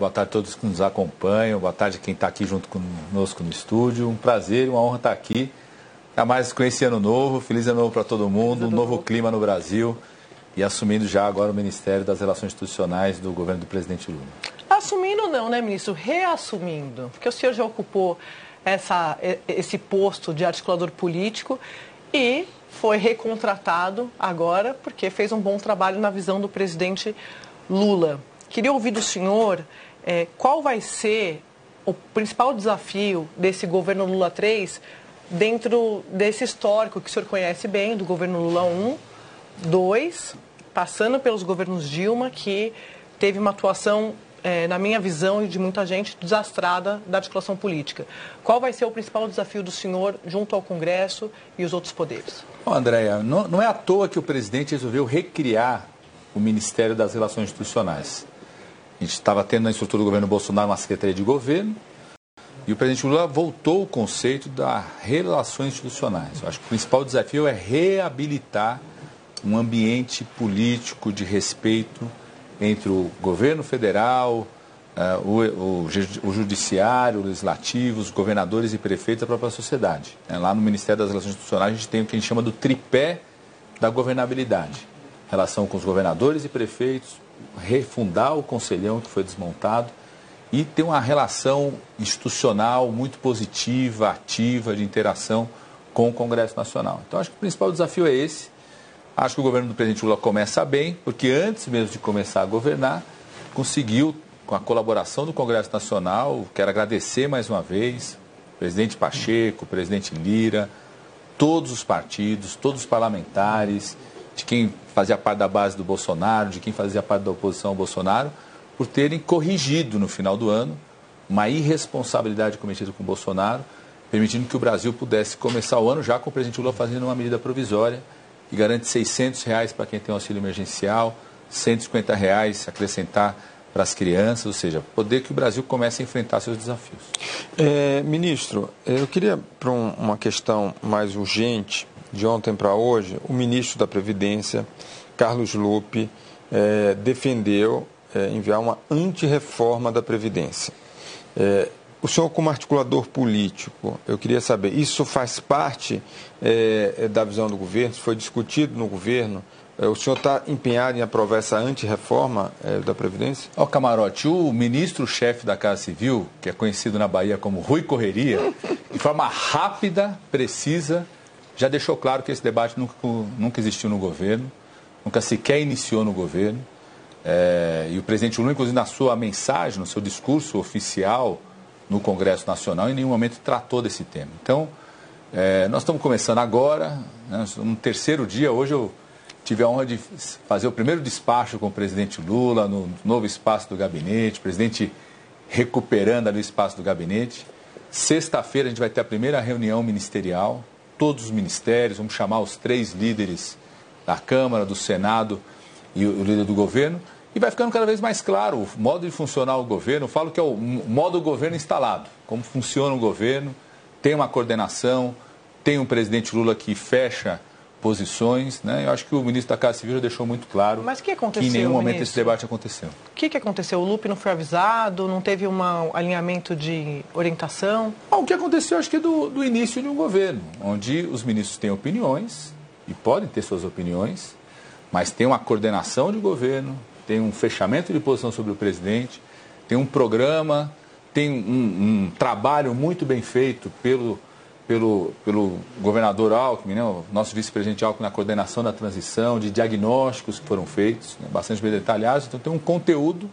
Boa tarde a todos que nos acompanham, boa tarde a quem está aqui junto conosco no estúdio. Um prazer e uma honra estar aqui. Ainda mais com esse ano novo, feliz ano novo para todo mundo, um novo clima no Brasil e assumindo já agora o Ministério das Relações Institucionais do governo do presidente Lula. Assumindo não, né, ministro? Reassumindo, porque o senhor já ocupou essa, esse posto de articulador político e foi recontratado agora porque fez um bom trabalho na visão do presidente Lula. Queria ouvir do senhor é, qual vai ser o principal desafio desse governo Lula 3 dentro desse histórico que o senhor conhece bem, do governo Lula 1, 2, passando pelos governos Dilma, que teve uma atuação, é, na minha visão e de muita gente, desastrada da articulação política. Qual vai ser o principal desafio do senhor junto ao Congresso e os outros poderes? Bom, Andréia, não, não é à toa que o presidente resolveu recriar o Ministério das Relações Institucionais. A gente estava tendo na estrutura do governo Bolsonaro uma secretaria de governo e o presidente Lula voltou o conceito das relações institucionais. Eu acho que o principal desafio é reabilitar um ambiente político de respeito entre o governo federal, uh, o, o, judiciário, o legislativo, os governadores e prefeitos da própria sociedade. É, lá no Ministério das Relações Institucionais a gente tem o que a gente chama do tripé da governabilidade. Relação com os governadores e prefeitos, refundar o conselhão que foi desmontado e ter uma relação institucional muito positiva, ativa, de interação com o Congresso Nacional. Então, acho que o principal desafio é esse. Acho que o governo do presidente Lula começa bem, porque antes mesmo de começar a governar, conseguiu, com a colaboração do Congresso Nacional, quero agradecer mais uma vez, presidente Pacheco, presidente Lira, todos os partidos, todos os parlamentares, de quem fazia parte da base do Bolsonaro, de quem fazia parte da oposição ao Bolsonaro, por terem corrigido no final do ano uma irresponsabilidade cometida com o Bolsonaro, permitindo que o Brasil pudesse começar o ano já com o presidente Lula fazendo uma medida provisória que garante 600 reais para quem tem um auxílio emergencial, 150 reais acrescentar para as crianças, ou seja, poder que o Brasil comece a enfrentar seus desafios. É, ministro, eu queria para um, uma questão mais urgente de ontem para hoje, o ministro da Previdência, Carlos Lupe, é, defendeu é, enviar uma antirreforma da Previdência. É, o senhor, como articulador político, eu queria saber, isso faz parte da visão do governo? Foi discutido no governo? O senhor está empenhado em aprovar essa antirreforma é, da Previdência? Ó, oh, Camarote, o ministro-chefe da Casa Civil, que é conhecido na Bahia como Rui Correria, de forma rápida, precisa, já deixou claro que esse debate nunca, nunca existiu no governo, nunca sequer iniciou no governo. É, e o presidente Lula, inclusive, na sua mensagem, no seu discurso oficial no Congresso Nacional, em nenhum momento tratou desse tema. Então, é, nós estamos começando agora, né, no terceiro dia. Hoje eu tive a honra de fazer o primeiro despacho com o presidente Lula, no novo espaço do gabinete, o presidente recuperando ali o espaço do gabinete. Sexta-feira a gente vai ter a primeira reunião ministerial todos os ministérios, vamos chamar os três líderes da Câmara, do Senado e o líder do governo, e vai ficando cada vez mais claro o modo de funcionar o governo. Eu falo que é o modo do governo instalado, como funciona o governo, tem uma coordenação, tem um presidente Lula que fecha posições, né? Eu acho que o ministro da Casa Civil já deixou muito claro Mas que, aconteceu, que em nenhum momento ministro? esse debate aconteceu. O que, que aconteceu? O Lupe não foi avisado? Não teve um alinhamento de orientação? Bom, o que aconteceu, acho que é do, do início de um governo, onde os ministros têm opiniões, e podem ter suas opiniões, mas tem uma coordenação de governo, tem um fechamento de posição sobre o presidente, tem um programa, tem um, um trabalho muito bem feito pelo pelo, pelo governador Alckmin, né, o nosso vice-presidente Alckmin, na coordenação da transição, de diagnósticos que foram feitos, né, bastante bem detalhados. Então, tem um conteúdo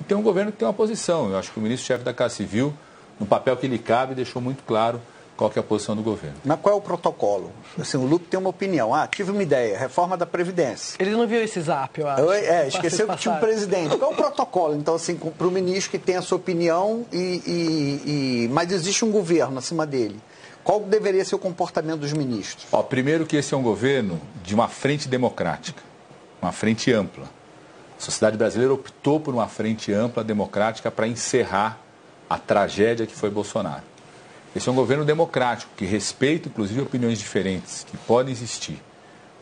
e tem um governo que tem uma posição. Eu acho que o ministro-chefe da Casa Civil, no papel que lhe cabe, deixou muito claro qual é a posição do governo. Mas qual é o protocolo? Assim, o Lupe tem uma opinião. Ah, tive uma ideia, reforma da Previdência. Ele não viu esse zap, eu acho. Eu, é, esqueceu que tinha um presidente. Qual é o protocolo, então, assim, para o ministro que tem a sua opinião, e, e, e... mas existe um governo acima dele? Qual deveria ser o comportamento dos ministros? Ó, primeiro que esse é um governo de uma frente democrática, uma frente ampla. A sociedade brasileira optou por uma frente ampla, democrática, para encerrar a tragédia que foi Bolsonaro. Esse é um governo democrático, que respeita, inclusive, opiniões diferentes, que podem existir.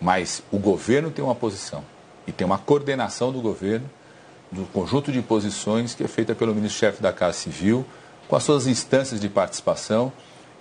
Mas o governo tem uma posição e tem uma coordenação do governo do conjunto de posições que é feita pelo ministro-chefe da Casa Civil, com as suas instâncias de participação.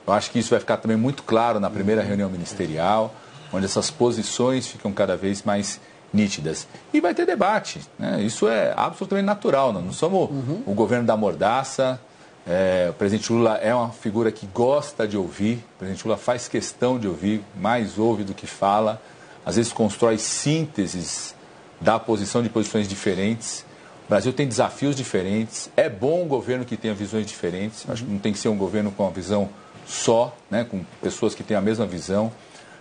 Eu acho que isso vai ficar também muito claro na primeira reunião ministerial, onde essas posições ficam cada vez mais nítidas. E vai ter debate. Né? Isso é absolutamente natural. Não, não somos uhum. o governo da mordaça. É, o presidente Lula é uma figura que gosta de ouvir. O presidente Lula faz questão de ouvir, mais ouve do que fala. Às vezes constrói sínteses da posição de posições diferentes. O Brasil tem desafios diferentes. É bom um governo que tenha visões diferentes. Acho que não tem que ser um governo com uma visão só, né, com pessoas que têm a mesma visão.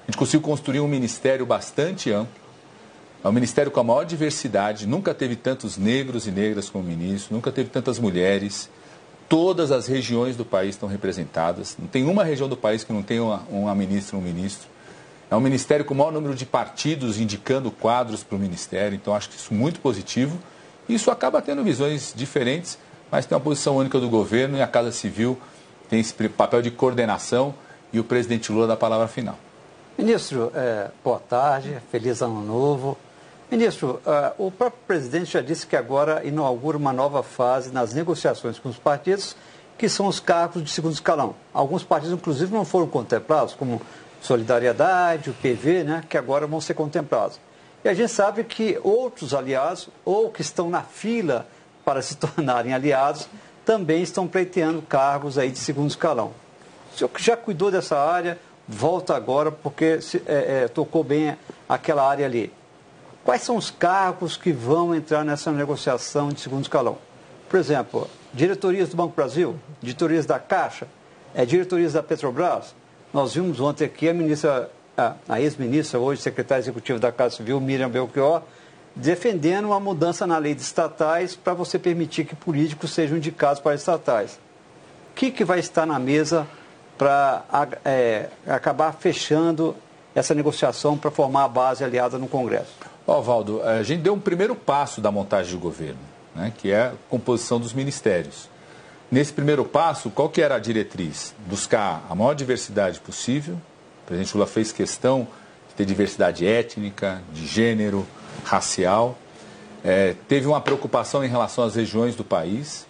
A gente conseguiu construir um ministério bastante amplo é um ministério com a maior diversidade, nunca teve tantos negros e negras como ministro, nunca teve tantas mulheres. Todas as regiões do país estão representadas. Não tem uma região do país que não tenha uma, uma ministra ou um ministro. É um ministério com o maior número de partidos indicando quadros para o ministério, então acho que isso é muito positivo. Isso acaba tendo visões diferentes, mas tem uma posição única do governo e a Casa Civil tem esse papel de coordenação e o presidente Lula dá a palavra final. Ministro, é, boa tarde, feliz ano novo. Ministro, uh, o próprio presidente já disse que agora inaugura uma nova fase nas negociações com os partidos, que são os cargos de segundo escalão. Alguns partidos, inclusive, não foram contemplados, como Solidariedade, o PV, né, que agora vão ser contemplados. E a gente sabe que outros aliados, ou que estão na fila para se tornarem aliados, também estão pleiteando cargos aí de segundo escalão. O senhor já cuidou dessa área, volta agora, porque é, é, tocou bem aquela área ali. Quais são os cargos que vão entrar nessa negociação de segundo escalão? Por exemplo, diretorias do Banco Brasil, diretorias da Caixa, é, diretorias da Petrobras. Nós vimos ontem aqui a ministra, a, a ex-ministra, hoje secretária executiva da Casa Civil, Miriam Belchior, defendendo uma mudança na lei de estatais para você permitir que políticos sejam indicados para estatais. O que, que vai estar na mesa para é, acabar fechando essa negociação para formar a base aliada no Congresso? Ó, Valdo, a gente deu um primeiro passo da montagem do governo, né, que é a composição dos ministérios. Nesse primeiro passo, qual que era a diretriz? Buscar a maior diversidade possível. O presidente Lula fez questão de ter diversidade étnica, de gênero, racial. É, teve uma preocupação em relação às regiões do país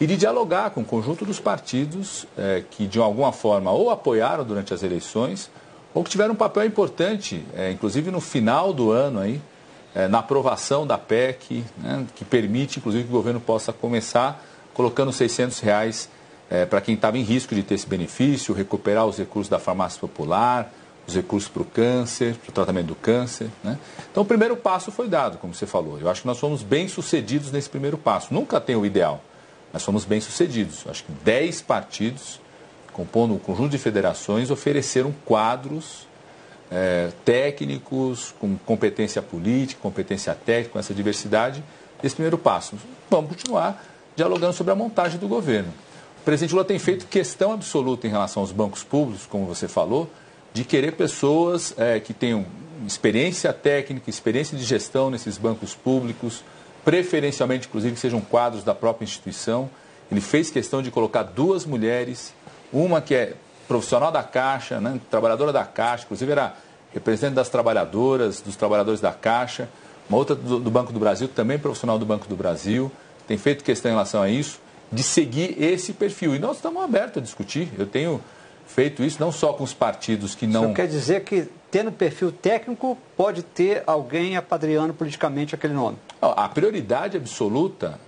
e de dialogar com o conjunto dos partidos é, que, de alguma forma, ou apoiaram durante as eleições ou que tiveram um papel importante, é, inclusive no final do ano aí, é, na aprovação da PEC, né, que permite, inclusive, que o governo possa começar colocando 600 reais é, para quem estava em risco de ter esse benefício, recuperar os recursos da farmácia popular, os recursos para o câncer, para o tratamento do câncer. Né? Então, o primeiro passo foi dado, como você falou. Eu acho que nós fomos bem sucedidos nesse primeiro passo. Nunca tem o ideal, mas fomos bem sucedidos. Eu acho que 10 partidos, compondo um conjunto de federações, ofereceram quadros é, técnicos, com competência política, competência técnica, com essa diversidade, esse primeiro passo. Vamos continuar dialogando sobre a montagem do governo. O presidente Lula tem feito questão absoluta em relação aos bancos públicos, como você falou, de querer pessoas é, que tenham experiência técnica, experiência de gestão nesses bancos públicos, preferencialmente, inclusive, que sejam quadros da própria instituição. Ele fez questão de colocar duas mulheres, uma que é profissional da Caixa, né, trabalhadora da Caixa, inclusive era representante das trabalhadoras, dos trabalhadores da Caixa, uma outra do, do Banco do Brasil, também profissional do Banco do Brasil, tem feito questão em relação a isso, de seguir esse perfil. E nós estamos abertos a discutir. Eu tenho feito isso não só com os partidos que não. Isso quer dizer que, tendo perfil técnico, pode ter alguém apadreando politicamente aquele nome? A prioridade absoluta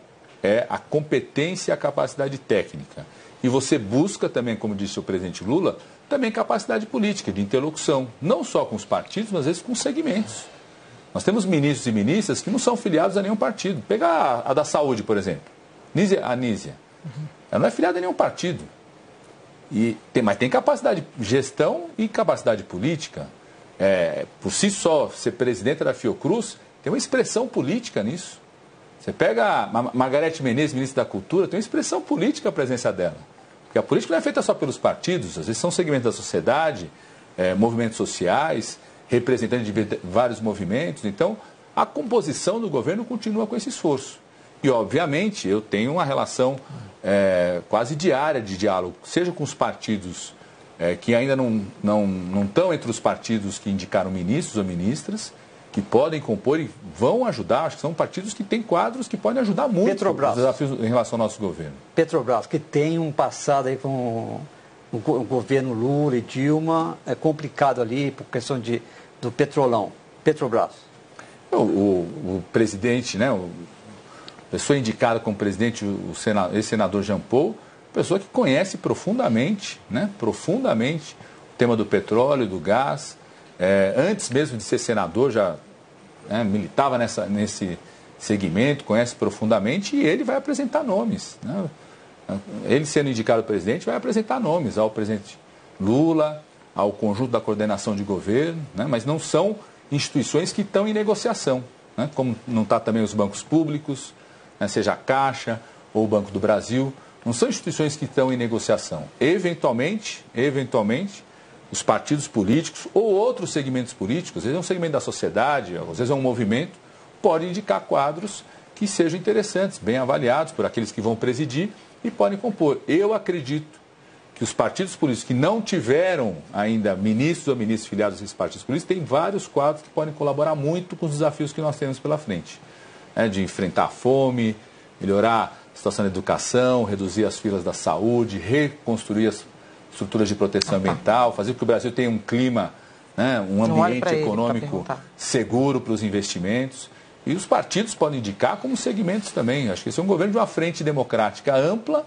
é a competência e a capacidade técnica. E você busca também, como disse o presidente Lula, também capacidade política, de interlocução, não só com os partidos, mas às vezes com os segmentos. Nós temos ministros e ministras que não são filiados a nenhum partido. Pega a, a da saúde, por exemplo. Nízia, a Nízia. Ela não é filiada a nenhum partido. E tem, mas tem capacidade de gestão e capacidade política. É, por si só, ser presidente da Fiocruz tem uma expressão política nisso. Você pega a Margarete Menezes, ministra da Cultura, tem uma expressão política a presença dela. Porque a política não é feita só pelos partidos, às vezes são segmentos da sociedade, é, movimentos sociais, representantes de vários movimentos. Então, a composição do governo continua com esse esforço. E, obviamente, eu tenho uma relação é, quase diária de diálogo, seja com os partidos é, que ainda não, não, não estão entre os partidos que indicaram ministros ou ministras, que podem compor e vão ajudar, acho que são partidos que têm quadros que podem ajudar muito Petrobras. os desafios em relação ao nosso governo. Petrobras, que tem um passado aí com o governo Lula e Dilma, é complicado ali por questão de, do petrolão. Petrobras. O, o, o presidente, né, o, pessoa indicada como presidente, o senador, ex-senador Jean Paul, pessoa que conhece profundamente, né, profundamente o tema do petróleo, do gás, é, antes mesmo de ser senador, já né, militava nessa, nesse segmento, conhece profundamente e ele vai apresentar nomes. Né? Ele sendo indicado presidente, vai apresentar nomes ao presidente Lula, ao conjunto da coordenação de governo, né? mas não são instituições que estão em negociação, né? como não está também os bancos públicos, né? seja a Caixa ou o Banco do Brasil, não são instituições que estão em negociação. Eventualmente, eventualmente, os partidos políticos ou outros segmentos políticos, às vezes é um segmento da sociedade, às vezes é um movimento, pode indicar quadros que sejam interessantes, bem avaliados por aqueles que vão presidir e podem compor. Eu acredito que os partidos políticos que não tiveram ainda ministros ou ministros filiados a esses partidos políticos têm vários quadros que podem colaborar muito com os desafios que nós temos pela frente. Né? De enfrentar a fome, melhorar a situação da educação, reduzir as filas da saúde, reconstruir as estruturas de proteção ambiental, fazer com que o Brasil tenha um clima, né, um ambiente econômico seguro para os investimentos. E os partidos podem indicar como segmentos também. Acho que esse é um governo de uma frente democrática ampla,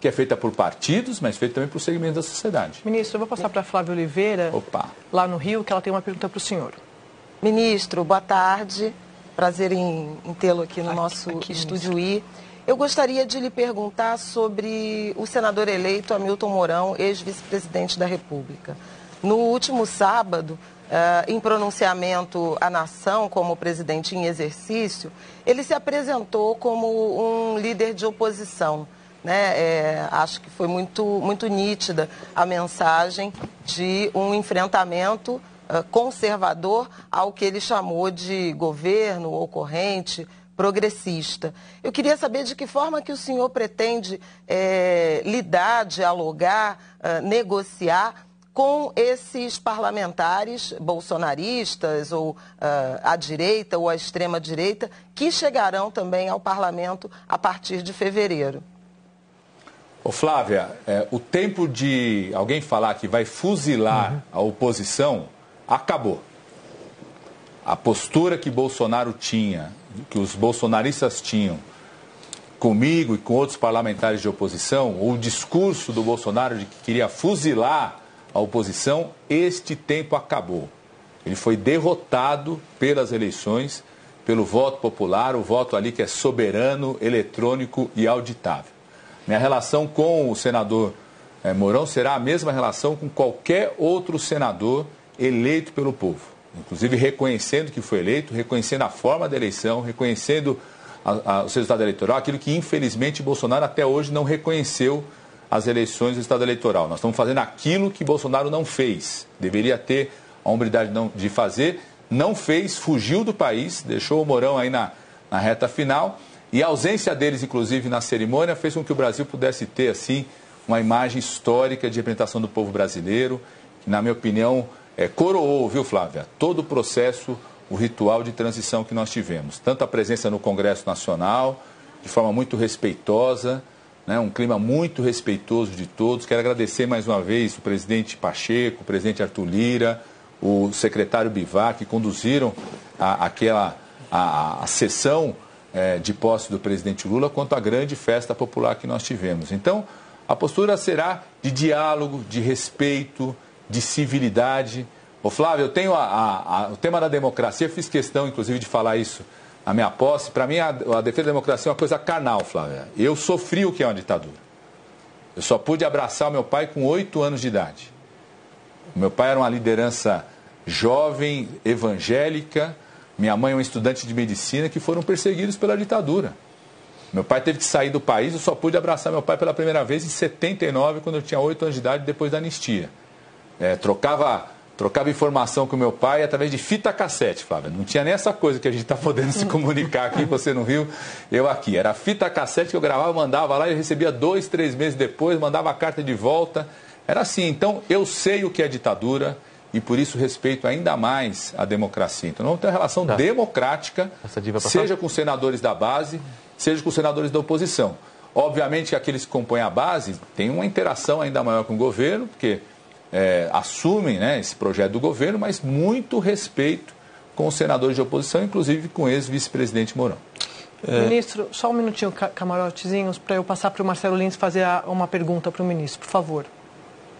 que é feita por partidos, mas feita também por segmentos da sociedade. Ministro, eu vou passar para a Flávia Oliveira, Opa. lá no Rio, que ela tem uma pergunta para o senhor. Ministro, boa tarde. Prazer em, em tê-lo aqui no aqui, nosso aqui, estúdio I. Eu gostaria de lhe perguntar sobre o senador eleito Hamilton Mourão, ex-vice-presidente da República. No último sábado, uh, em pronunciamento à nação como presidente em exercício, ele se apresentou como um líder de oposição. Né? É, acho que foi muito, muito nítida a mensagem de um enfrentamento conservador ao que ele chamou de governo ocorrente progressista. Eu queria saber de que forma que o senhor pretende é, lidar, dialogar, uh, negociar com esses parlamentares bolsonaristas ou uh, à direita ou à extrema direita que chegarão também ao parlamento a partir de fevereiro. Ô Flávia, é, o tempo de alguém falar que vai fuzilar uhum. a oposição acabou. A postura que Bolsonaro tinha que os bolsonaristas tinham comigo e com outros parlamentares de oposição, o discurso do Bolsonaro de que queria fuzilar a oposição, este tempo acabou. Ele foi derrotado pelas eleições, pelo voto popular, o voto ali que é soberano, eletrônico e auditável. Minha relação com o senador é, Mourão será a mesma relação com qualquer outro senador eleito pelo povo. Inclusive reconhecendo que foi eleito, reconhecendo a forma da eleição, reconhecendo a, a, o resultado eleitoral, aquilo que infelizmente Bolsonaro até hoje não reconheceu as eleições do Estado eleitoral. Nós estamos fazendo aquilo que Bolsonaro não fez, deveria ter a hombridade de fazer, não fez, fugiu do país, deixou o Mourão aí na, na reta final. E a ausência deles, inclusive, na cerimônia, fez com que o Brasil pudesse ter, assim, uma imagem histórica de representação do povo brasileiro, que, na minha opinião, é, coroou, viu, Flávia, todo o processo, o ritual de transição que nós tivemos. Tanto a presença no Congresso Nacional, de forma muito respeitosa, né, um clima muito respeitoso de todos. Quero agradecer mais uma vez o presidente Pacheco, o presidente Arthur Lira, o secretário Bivar, que conduziram a, aquela a, a sessão é, de posse do presidente Lula quanto à grande festa popular que nós tivemos. Então, a postura será de diálogo, de respeito, de civilidade. Ô Flávio, eu tenho a, a, a, o tema da democracia, fiz questão, inclusive, de falar isso na minha posse. Para mim, a, defesa da democracia é uma coisa carnal, Flávio. Eu sofri o que é uma ditadura. Eu só pude abraçar meu pai com oito anos de idade. Meu pai era uma liderança jovem, evangélica. Minha mãe é uma estudante de medicina que foram perseguidos pela ditadura. Meu pai teve que sair do país, eu só pude abraçar meu pai pela primeira vez em 79, quando eu tinha oito anos de idade, depois da anistia. É, trocava, trocava informação com meu pai através de fita cassete, Flávia. Não tinha nem essa coisa que a gente está podendo se comunicar aqui, você no Rio, eu aqui. Era fita cassete que eu gravava, mandava lá e recebia dois, três meses depois, mandava a carta de volta. Era assim. Então, eu sei o que é ditadura, e por isso respeito ainda mais a democracia. Então, não tem uma relação tá. democrática, seja com senadores da base, seja com senadores da oposição. Obviamente que aqueles que compõem a base têm uma interação ainda maior com o governo, porque é, assumem né, esse projeto do governo, mas muito respeito com os senadores de oposição, inclusive com o ex-vice-presidente Mourão. É... Ministro, só um minutinho, camarotezinhos, para eu passar para o Marcelo Lins fazer uma pergunta para o ministro, por favor.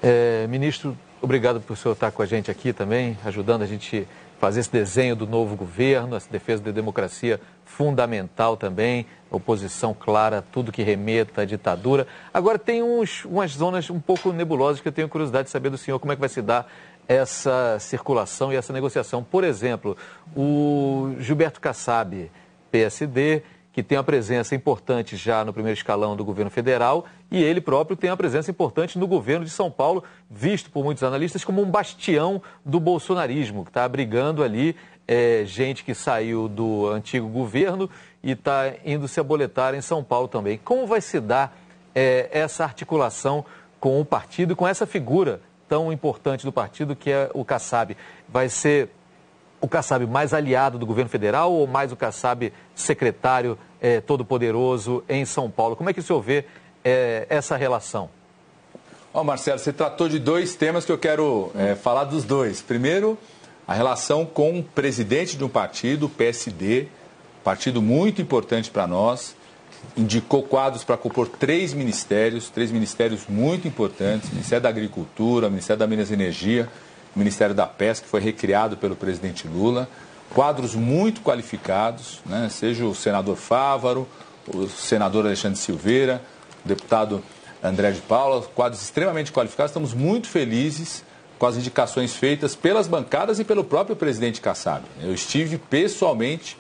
É, ministro, obrigado por o senhor estar com a gente aqui também, ajudando a gente fazer esse desenho do novo governo, essa defesa da democracia fundamental também, oposição clara, tudo que remeta à ditadura. Agora tem uns, umas zonas um pouco nebulosas que eu tenho curiosidade de saber do senhor como é que vai se dar essa circulação e essa negociação. Por exemplo, o Gilberto Kassab, PSD, que tem uma presença importante já no primeiro escalão do governo federal, e ele próprio tem uma presença importante no governo de São Paulo, visto por muitos analistas como um bastião do bolsonarismo, que está abrigando ali é, gente que saiu do antigo governo e está indo se aboletar em São Paulo também. Como vai se dar é, essa articulação com o partido, com essa figura tão importante do partido que é o Kassab? Vai ser o Kassab mais aliado do governo federal ou mais o Kassab secretário é, todo-poderoso em São Paulo? Como é que o senhor vê é, essa relação? Ó, oh, Marcelo, você tratou de dois temas que eu quero é, falar dos dois. Primeiro, a relação com o presidente de um partido, o PSD, partido muito importante para nós, indicou quadros para compor três ministérios, três ministérios muito importantes, Ministério da Agricultura, Ministério da Minas e Energia, Ministério da Pesca, que foi recriado pelo presidente Lula. Quadros muito qualificados, né? seja o senador Fávaro, o senador Alexandre Silveira, o deputado André de Paula, quadros extremamente qualificados. Estamos muito felizes com as indicações feitas pelas bancadas e pelo próprio presidente Kassab. Eu estive pessoalmente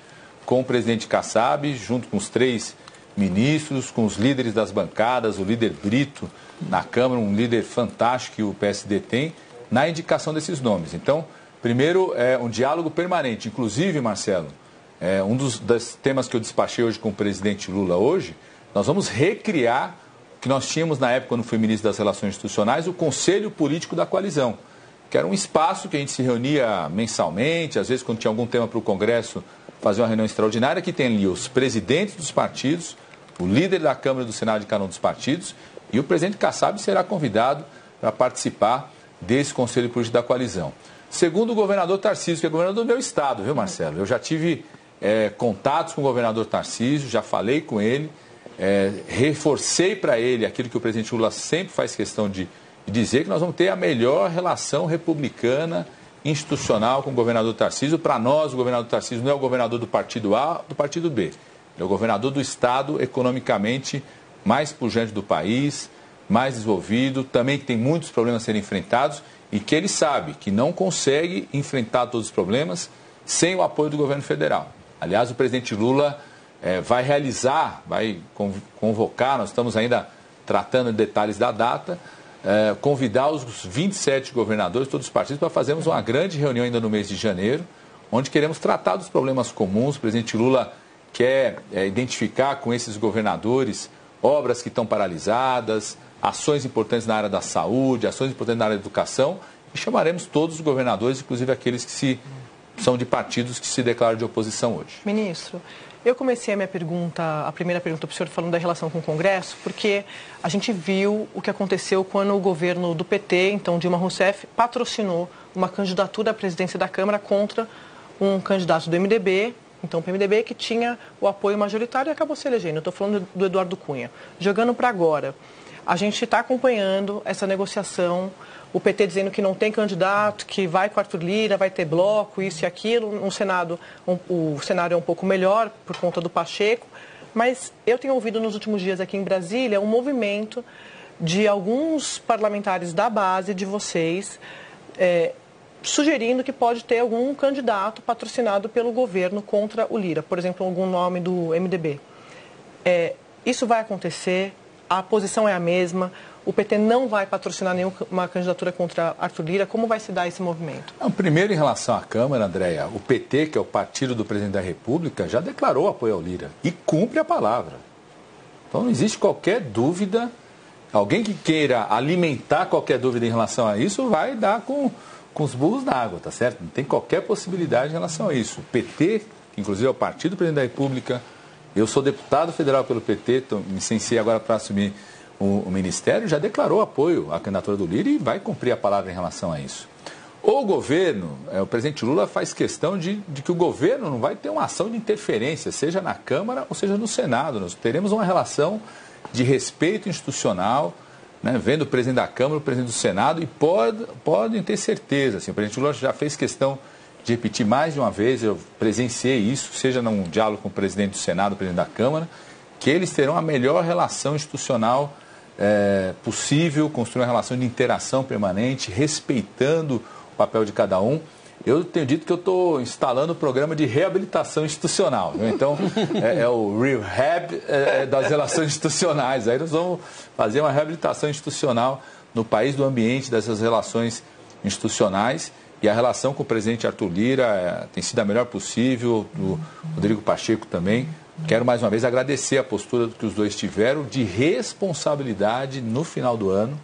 com o presidente Kassab, junto com os três ministros, com os líderes das bancadas, o líder Brito na Câmara, um líder fantástico que o PSD tem na indicação desses nomes. Então, primeiro, é um diálogo permanente. Inclusive, Marcelo, é, um dos, temas que eu despachei hoje com o presidente Lula hoje, nós vamos recriar o que nós tínhamos na época, quando fui ministro das Relações Institucionais, o Conselho Político da Coalizão, que era um espaço que a gente se reunia mensalmente, às vezes quando tinha algum tema para o Congresso, fazer uma reunião extraordinária, que tem ali os presidentes dos partidos, o líder da Câmara do Senado de cada um dos partidos, e o presidente Kassab será convidado para participar desse Conselho Político da Coalizão. Segundo o governador Tarcísio, que é governador do meu estado, viu, Marcelo? Eu já tive é, contatos com o governador Tarcísio, já falei com ele, é, reforcei para ele aquilo que o presidente Lula sempre faz questão de, dizer, que nós vamos ter a melhor relação republicana institucional com o governador Tarcísio. Para nós, o governador Tarcísio não é o governador do partido A, do partido B. É o governador do estado economicamente mais pujante do país, mais desenvolvido, também que tem muitos problemas a serem enfrentados e que ele sabe que não consegue enfrentar todos os problemas sem o apoio do governo federal. Aliás, o presidente Lula é, vai realizar, vai convocar, nós estamos ainda tratando de detalhes da data, é, convidar os 27 governadores, todos os partidos, para fazermos uma grande reunião ainda no mês de janeiro, onde queremos tratar dos problemas comuns. O presidente Lula quer é, identificar com esses governadores obras que estão paralisadas, ações importantes na área da saúde, ações importantes na área da educação, e chamaremos todos os governadores, inclusive aqueles que se, são de partidos que se declaram de oposição hoje. Ministro, eu comecei a minha pergunta, a primeira pergunta para o senhor falando da relação com o Congresso, porque a gente viu o que aconteceu quando o governo do PT, então Dilma Rousseff, patrocinou uma candidatura à presidência da Câmara contra um candidato do MDB, então o PMDB, que tinha o apoio majoritário e acabou se elegendo. Estou falando do Eduardo Cunha. Jogando para agora. A gente está acompanhando essa negociação, o PT dizendo que não tem candidato, que vai com Arthur Lira, vai ter bloco, isso e aquilo. No Senado, um, o cenário é um pouco melhor por conta do Pacheco. Mas eu tenho ouvido nos últimos dias aqui em Brasília um movimento de alguns parlamentares da base de vocês é, sugerindo que pode ter algum candidato patrocinado pelo governo contra o Lira, por exemplo, algum nome do MDB. É, isso vai acontecer? a posição é a mesma, o PT não vai patrocinar nenhuma candidatura contra Arthur Lira. Como vai se dar esse movimento? Não, primeiro, em relação à Câmara, Andréia, o PT, que é o partido do presidente da República, já declarou apoio ao Lira e cumpre a palavra. Então não existe qualquer dúvida. Alguém que queira alimentar qualquer dúvida em relação a isso vai dar com, com os burros na água, tá certo? Não tem qualquer possibilidade em relação a isso. O PT, que inclusive é o partido do presidente da República, eu sou deputado federal pelo PT, tô, me licenciei agora para assumir o, o, Ministério, já declarou apoio à candidatura do Lira e vai cumprir a palavra em relação a isso. O governo, é, o presidente Lula faz questão de, de, que o governo não vai ter uma ação de interferência, seja na Câmara ou seja no Senado. Nós teremos uma relação de respeito institucional, né, vendo o presidente da Câmara, o presidente do Senado, e pode, podem ter certeza. Assim, o presidente Lula já fez questão de repetir mais de uma vez, eu presenciei isso, seja num diálogo com o presidente do Senado, o presidente da Câmara, que eles terão a melhor relação institucional é, possível, construir uma relação de interação permanente, respeitando papel de cada um. Eu tenho dito que eu estou instalando o programa de reabilitação institucional. Então, é, é, o rehab é, é, das relações institucionais. Aí nós vamos fazer uma reabilitação institucional no país do ambiente dessas relações institucionais. E a relação com o presidente Arthur Lira é, tem sido a melhor possível, do Rodrigo Pacheco também. Quero mais uma vez agradecer a postura que os dois tiveram de responsabilidade no final do ano.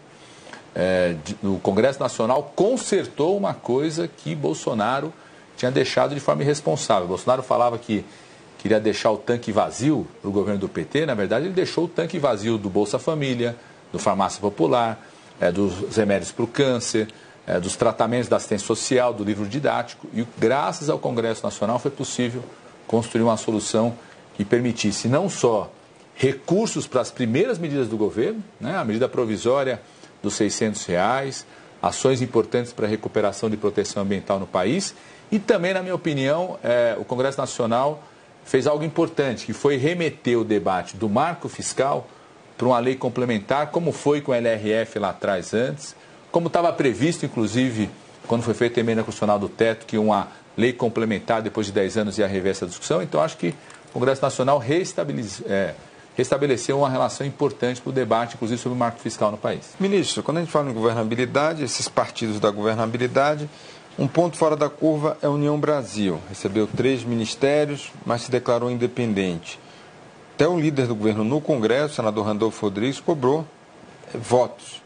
É, o Congresso Nacional consertou uma coisa que Bolsonaro tinha deixado de forma irresponsável. Bolsonaro falava que queria deixar o tanque vazio para o governo do PT, na verdade ele deixou o tanque vazio do Bolsa Família, do Farmácia Popular, é, dos remédios para o câncer, é, dos tratamentos da assistência social, do livro didático, e graças ao Congresso Nacional foi possível construir uma solução que permitisse não só recursos para as primeiras medidas do governo, né, a medida provisória dos 600 reais, ações importantes para a recuperação de proteção ambiental no país e também, na minha opinião, é, o Congresso Nacional fez algo importante, que foi remeter o debate do marco fiscal para uma lei complementar, como foi com o LRF lá atrás antes, como estava previsto, inclusive, quando foi feita a emenda constitucional do teto, que uma lei complementar, depois de 10 anos, ia rever essa discussão. Então, acho que Congresso Nacional é, restabeleceu uma relação importante para o debate, inclusive, sobre o marco fiscal no país. Ministro, quando a gente fala em governabilidade, esses partidos da governabilidade, um ponto fora da curva é a União Brasil. Recebeu três ministérios, mas se declarou independente. Até o líder do governo no Congresso, o senador Randolfo Rodrigues, cobrou é, votos.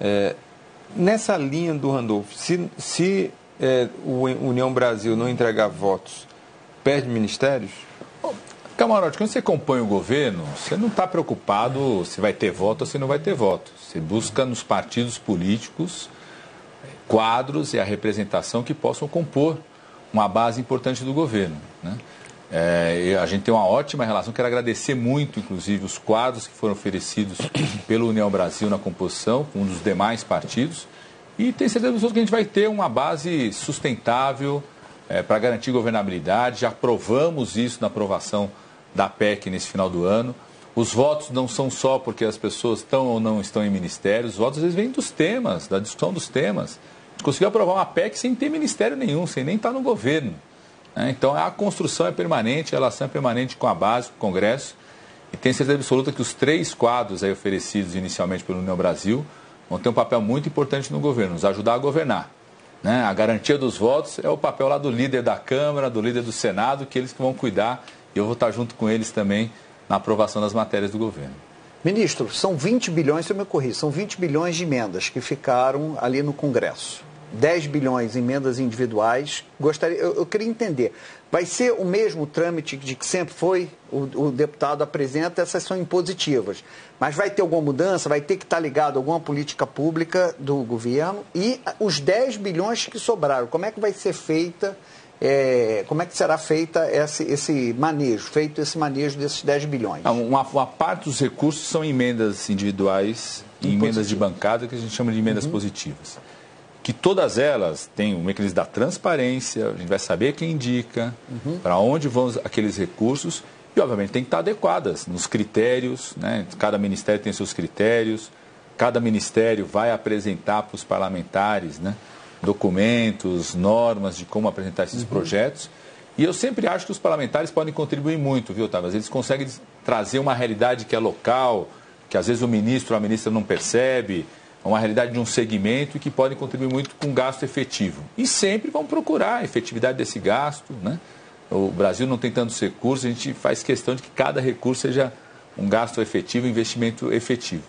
É, nessa linha do Randolfo, se, se é, o União Brasil não entregar votos, perde ministérios? Camarote, quando você compõe o governo, você não está preocupado se vai ter voto ou se não vai ter voto. Você busca nos partidos políticos quadros e a representação que possam compor uma base importante do governo. Né? É, a gente tem uma ótima relação. Quero agradecer muito, inclusive, os quadros que foram oferecidos pelo União Brasil na composição, com um dos demais partidos. E tenho certeza que a gente vai ter uma base sustentável é, para garantir governabilidade. Já aprovamos isso na aprovação da PEC nesse final do ano. Os votos não são só porque as pessoas estão ou não estão em ministérios, os votos às vezes vêm dos temas, da discussão dos temas. A gente conseguiu aprovar uma PEC sem ter ministério nenhum, sem nem estar no governo. Né? Então a construção é permanente, a relação é permanente com a base, com o Congresso. E tenho certeza absoluta que os três quadros aí oferecidos inicialmente pelo União Brasil vão ter um papel muito importante no governo, nos ajudar a governar. Né? A garantia dos votos é o papel lá do líder da Câmara, do líder do Senado, que eles que vão cuidar e eu vou estar junto com eles também na aprovação das matérias do governo. Ministro, são 20 bilhões, se eu me corri, são 20 bilhões de emendas que ficaram ali no Congresso. 10 bilhões em emendas individuais. Gostaria, eu, eu, queria entender, vai ser o mesmo trâmite de que sempre foi? O, o, deputado apresenta, essas são impositivas. Mas vai ter alguma mudança? Vai ter que estar ligado a alguma política pública do governo? E os 10 bilhões que sobraram, como é que vai ser feita é, como é que será feita esse, esse, manejo, feito esse manejo desses 10 bilhões? Uma, uma parte dos recursos são emendas individuais e emendas de bancada, que a gente chama de emendas uhum. positivas. Que todas elas têm o um mecanismo da transparência, a gente vai saber quem indica, uhum. para onde vão aqueles recursos, e obviamente tem que estar adequadas nos critérios, né? cada ministério tem seus critérios, cada ministério vai apresentar para os parlamentares, né? documentos, normas de como apresentar esses uhum. projetos. E eu sempre acho que os parlamentares podem contribuir muito, viu, Otávio? Eles conseguem trazer uma realidade que é local, que às vezes o ministro ou a ministra não percebe, uma realidade de um segmento e que podem contribuir muito com gasto efetivo. E sempre vão procurar a efetividade desse gasto, né? O Brasil não tem tantos recursos, a gente faz questão de que cada recurso seja um gasto efetivo, um investimento efetivo.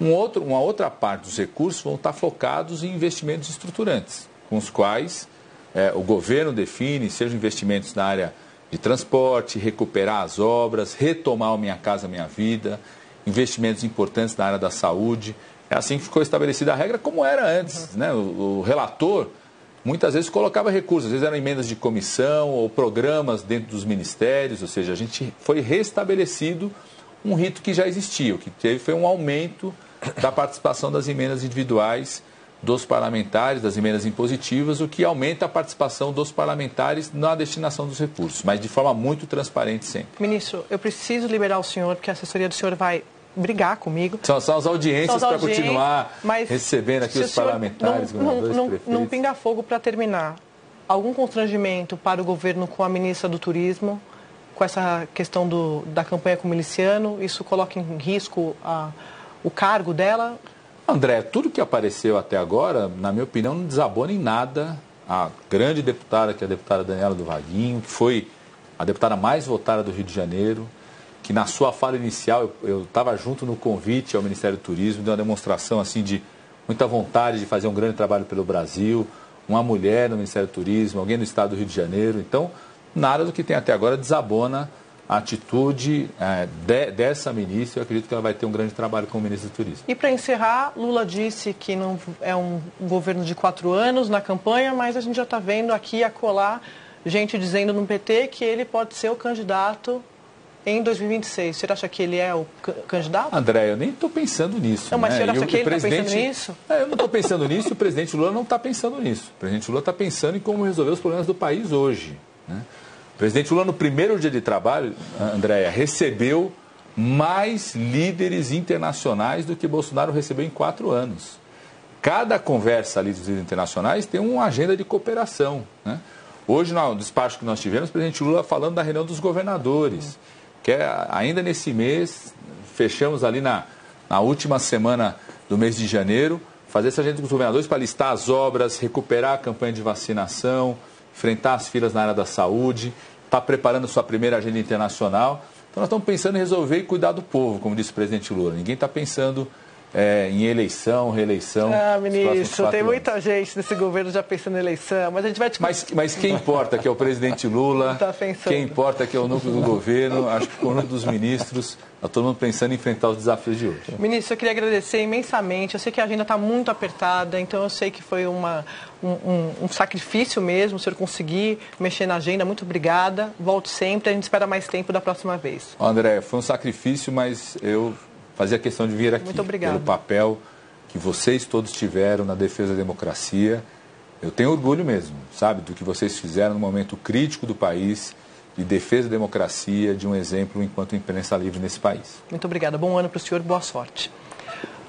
Um outro, uma outra parte dos recursos vão estar focados em investimentos estruturantes, com os quais é, o governo define, sejam investimentos na área de transporte, recuperar as obras, retomar o Minha Casa Minha Vida, investimentos importantes na área da saúde. É assim que ficou estabelecida a regra, como era antes. Né? O, o relator muitas vezes colocava recursos, às vezes eram emendas de comissão ou programas dentro dos ministérios, ou seja, a gente foi restabelecido um rito que já existia. O que teve foi um aumento da participação das emendas individuais dos parlamentares, das emendas impositivas, o que aumenta a participação dos parlamentares na destinação dos recursos, mas de forma muito transparente sempre. Ministro, eu preciso liberar o senhor, porque a assessoria do senhor vai brigar comigo. São, são as audiências para continuar recebendo aqui os parlamentares, não, não, não, não pinga fogo para terminar. Algum constrangimento para o governo com a ministra do Turismo, com essa questão do, da campanha com o miliciano? Isso coloca em risco a, o cargo dela? André, tudo que apareceu até agora, na minha opinião, não desabona em nada a grande deputada, que é a deputada Daniela do Vaguinho, que foi a deputada mais votada do Rio de Janeiro, que na sua fala inicial eu estava junto no convite ao Ministério do Turismo, deu uma demonstração assim de muita vontade de fazer um grande trabalho pelo Brasil, uma mulher no Ministério do Turismo, alguém no Estado do Rio de Janeiro. Então, nada do que tem até agora desabona a atitude é, de, dessa ministra. Eu acredito que ela vai ter um grande trabalho com o ministro do Turismo. E para encerrar, Lula disse que não é um governo de quatro anos na campanha, mas a gente já está vendo aqui a colar gente dizendo no PT que ele pode ser o candidato em 2026. Você acha que ele é o candidato? André, eu nem estou pensando nisso. Não, mas né? você acha que ele está pensando nisso? É, eu não estou pensando nisso e o presidente Lula não está pensando nisso. O presidente Lula está pensando em como resolver os problemas do país hoje. Né? O presidente Lula, no primeiro dia de trabalho, Andréia, recebeu mais líderes internacionais do que Bolsonaro recebeu em quatro anos. Cada conversa ali dos líderes internacionais tem uma agenda de cooperação. Né? Hoje, no despacho que nós tivemos, o presidente Lula falando da reunião dos governadores que é, ainda nesse mês, fechamos ali na, na última semana do mês de janeiro, fazer essa agenda com os governadores para listar as obras, recuperar a campanha de vacinação, enfrentar as filas na área da saúde, está preparando sua primeira agenda internacional. Então nós estamos pensando em resolver e cuidar do povo, como disse o presidente Lula. Ninguém está pensando é, em eleição, reeleição. Ah, ministro, tem muita gente nesse governo já pensando em eleição, mas a gente vai te... Mas, mas quem importa que é o presidente Lula, tá quem importa que é o núcleo do governo, acho que o núcleo dos ministros, está todo mundo pensando em enfrentar os desafios de hoje. Ministro, eu queria agradecer imensamente. Eu sei que a agenda está muito apertada, então eu sei que foi uma, um, um, um, sacrifício mesmo, o senhor conseguir mexer na agenda. Muito obrigada. Volte sempre, a gente espera mais tempo da próxima vez. André, foi um sacrifício, mas eu fazia questão de vir aqui. Muito obrigado. Pelo papel que vocês todos tiveram na defesa da democracia. Eu tenho orgulho mesmo, sabe, do que vocês fizeram no momento crítico do país, de defesa da democracia, de um exemplo enquanto imprensa livre nesse país. Muito obrigada. Bom ano para o senhor, boa sorte.